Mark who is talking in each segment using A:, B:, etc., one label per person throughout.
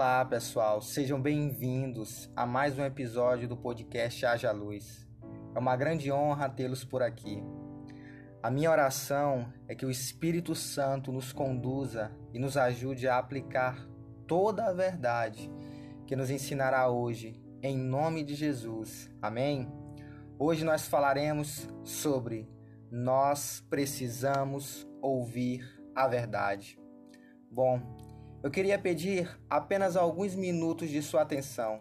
A: Olá, pessoal, sejam bem-vindos a mais um episódio do podcast Haja Luz. É uma grande honra tê-los por aqui. A minha oração é que o Espírito Santo nos conduza e nos ajude a aplicar toda a verdade que nos ensinará hoje, em nome de Jesus. Amém? Hoje nós falaremos sobre nós precisamos ouvir a verdade. Bom, eu queria pedir apenas alguns minutos de sua atenção.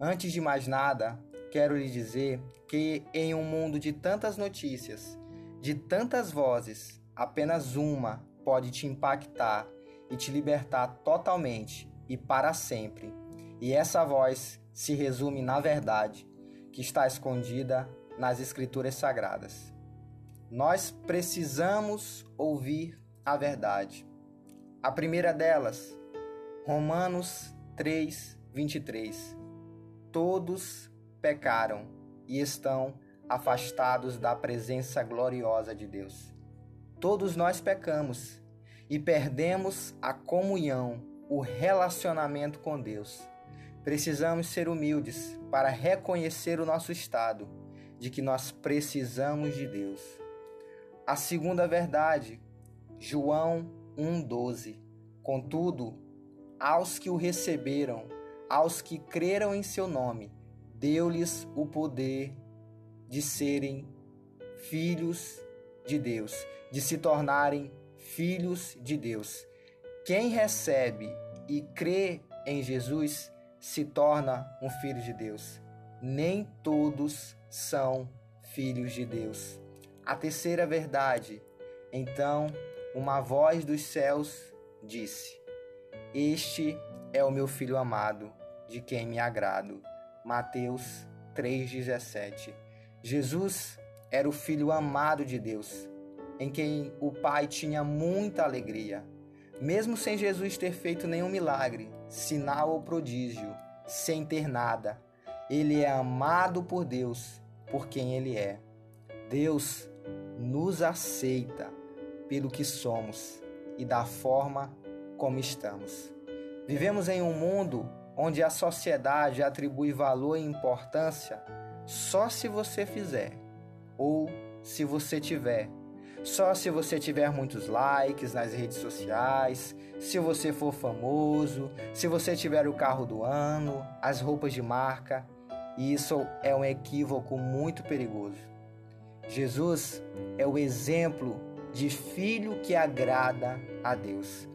A: Antes de mais nada, quero lhe dizer que em um mundo de tantas notícias, de tantas vozes, apenas uma pode te impactar e te libertar totalmente e para sempre. E essa voz se resume na verdade que está escondida nas Escrituras Sagradas. Nós precisamos ouvir a verdade. A primeira delas, Romanos 3, 23. Todos pecaram e estão afastados da presença gloriosa de Deus. Todos nós pecamos e perdemos a comunhão, o relacionamento com Deus. Precisamos ser humildes para reconhecer o nosso estado de que nós precisamos de Deus. A segunda verdade, João 1,12. Contudo, aos que o receberam, aos que creram em seu nome, deu-lhes o poder de serem filhos de Deus, de se tornarem filhos de Deus. Quem recebe e crê em Jesus se torna um filho de Deus. Nem todos são filhos de Deus. A terceira verdade, então, uma voz dos céus disse: Este é o meu filho amado, de quem me agrado. Mateus 3,17. Jesus era o filho amado de Deus, em quem o Pai tinha muita alegria. Mesmo sem Jesus ter feito nenhum milagre, sinal ou prodígio, sem ter nada, ele é amado por Deus, por quem ele é. Deus nos aceita pelo que somos e da forma como estamos. Vivemos em um mundo onde a sociedade atribui valor e importância só se você fizer ou se você tiver. Só se você tiver muitos likes nas redes sociais, se você for famoso, se você tiver o carro do ano, as roupas de marca. E isso é um equívoco muito perigoso. Jesus é o exemplo de filho que agrada a Deus.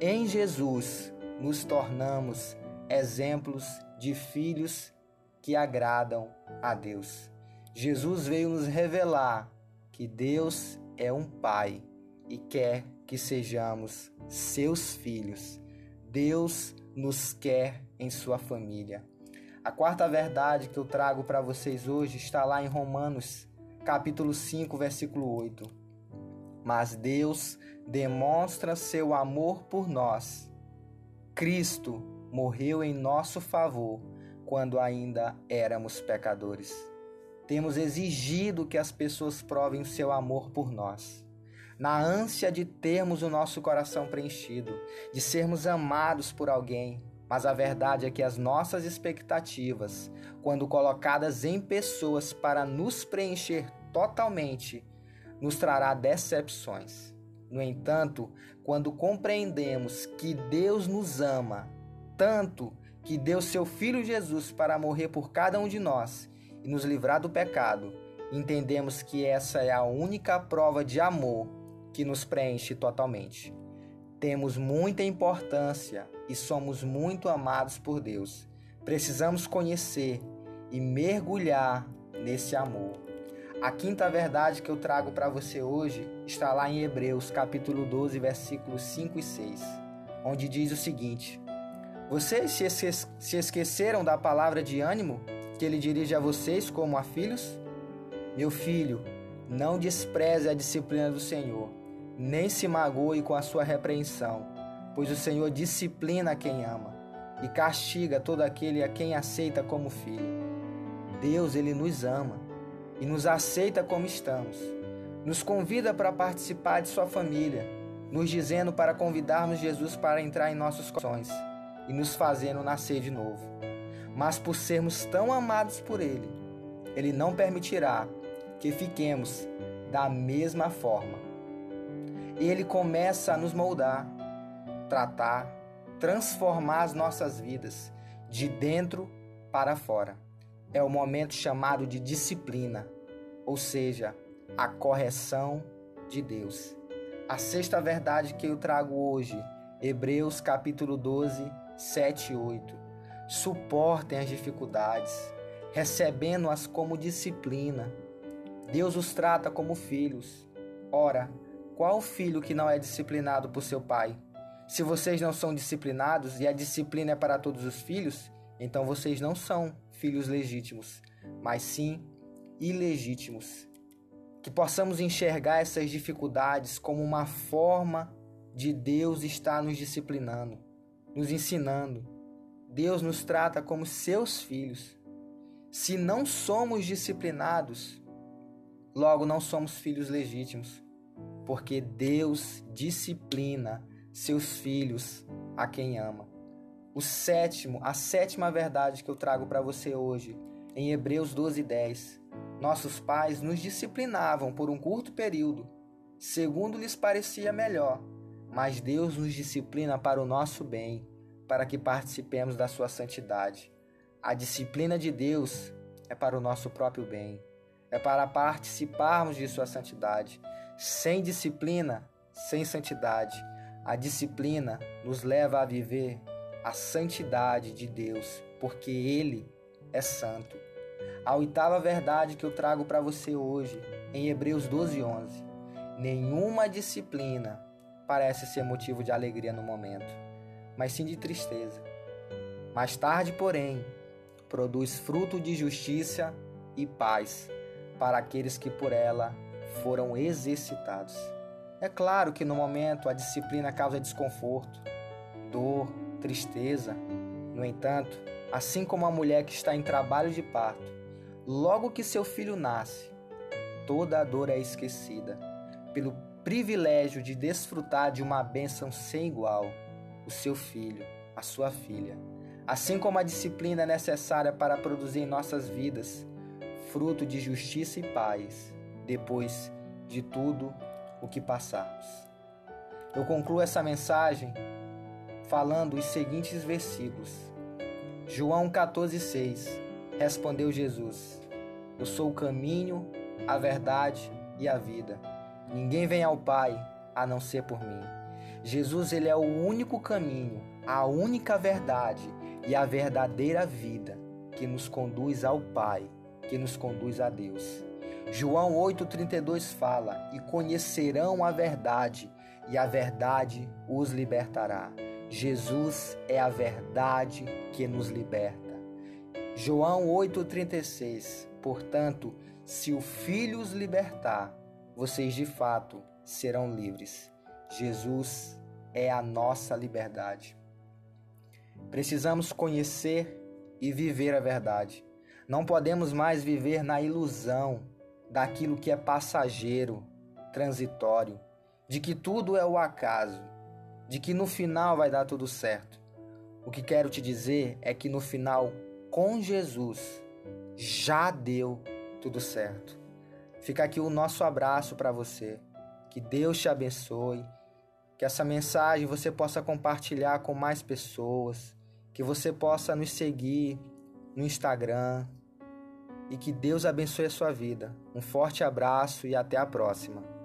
A: Em Jesus nos tornamos exemplos de filhos que agradam a Deus. Jesus veio nos revelar que Deus é um Pai e quer que sejamos seus filhos. Deus nos quer em sua família. A quarta verdade que eu trago para vocês hoje está lá em Romanos, capítulo 5, versículo 8 mas Deus demonstra seu amor por nós. Cristo morreu em nosso favor quando ainda éramos pecadores. Temos exigido que as pessoas provem o seu amor por nós. Na ânsia de termos o nosso coração preenchido, de sermos amados por alguém, mas a verdade é que as nossas expectativas, quando colocadas em pessoas para nos preencher totalmente, nos trará decepções. No entanto, quando compreendemos que Deus nos ama tanto que deu seu Filho Jesus para morrer por cada um de nós e nos livrar do pecado, entendemos que essa é a única prova de amor que nos preenche totalmente. Temos muita importância e somos muito amados por Deus. Precisamos conhecer e mergulhar nesse amor. A quinta verdade que eu trago para você hoje está lá em Hebreus, capítulo 12, versículos 5 e 6, onde diz o seguinte: Vocês se esqueceram da palavra de ânimo que ele dirige a vocês como a filhos? Meu filho, não despreze a disciplina do Senhor, nem se magoe com a sua repreensão, pois o Senhor disciplina quem ama e castiga todo aquele a quem aceita como filho. Deus, ele nos ama e nos aceita como estamos. Nos convida para participar de sua família, nos dizendo para convidarmos Jesus para entrar em nossos corações. e nos fazendo nascer de novo. Mas por sermos tão amados por Ele, Ele não permitirá que fiquemos da mesma forma. Ele começa a nos moldar, tratar, transformar as nossas vidas de dentro para fora. É o momento chamado de disciplina, ou seja, a correção de Deus. A sexta verdade que eu trago hoje, Hebreus capítulo 12, 7 e 8. Suportem as dificuldades, recebendo-as como disciplina. Deus os trata como filhos. Ora, qual filho que não é disciplinado por seu pai? Se vocês não são disciplinados e a disciplina é para todos os filhos, então vocês não são filhos legítimos, mas sim ilegítimos. Que possamos enxergar essas dificuldades como uma forma de Deus estar nos disciplinando, nos ensinando. Deus nos trata como seus filhos. Se não somos disciplinados, logo não somos filhos legítimos, porque Deus disciplina seus filhos a quem ama. O sétimo, a sétima verdade que eu trago para você hoje, em Hebreus 12, 10. Nossos pais nos disciplinavam por um curto período, segundo lhes parecia melhor, mas Deus nos disciplina para o nosso bem, para que participemos da sua santidade. A disciplina de Deus é para o nosso próprio bem, é para participarmos de sua santidade. Sem disciplina, sem santidade, a disciplina nos leva a viver a santidade de Deus, porque Ele é santo. A oitava verdade que eu trago para você hoje, em Hebreus 12, 11. Nenhuma disciplina parece ser motivo de alegria no momento, mas sim de tristeza. Mais tarde, porém, produz fruto de justiça e paz para aqueles que por ela foram exercitados. É claro que no momento a disciplina causa desconforto, dor, tristeza. No entanto, assim como a mulher que está em trabalho de parto, logo que seu filho nasce, toda a dor é esquecida pelo privilégio de desfrutar de uma bênção sem igual, o seu filho, a sua filha. Assim como a disciplina é necessária para produzir em nossas vidas fruto de justiça e paz, depois de tudo o que passarmos. Eu concluo essa mensagem falando os seguintes versículos. João 14,6 Respondeu Jesus: Eu sou o caminho, a verdade e a vida. Ninguém vem ao Pai a não ser por mim. Jesus ele é o único caminho, a única verdade e a verdadeira vida que nos conduz ao Pai, que nos conduz a Deus. João 8,32 fala: E conhecerão a verdade, e a verdade os libertará. Jesus é a verdade que nos liberta. João 8,36 Portanto, se o Filho os libertar, vocês de fato serão livres. Jesus é a nossa liberdade. Precisamos conhecer e viver a verdade. Não podemos mais viver na ilusão daquilo que é passageiro, transitório, de que tudo é o acaso, de que no final vai dar tudo certo. O que quero te dizer é que no final, com Jesus, já deu tudo certo. Fica aqui o nosso abraço para você. Que Deus te abençoe. Que essa mensagem você possa compartilhar com mais pessoas. Que você possa nos seguir no Instagram, e que Deus abençoe a sua vida. Um forte abraço e até a próxima.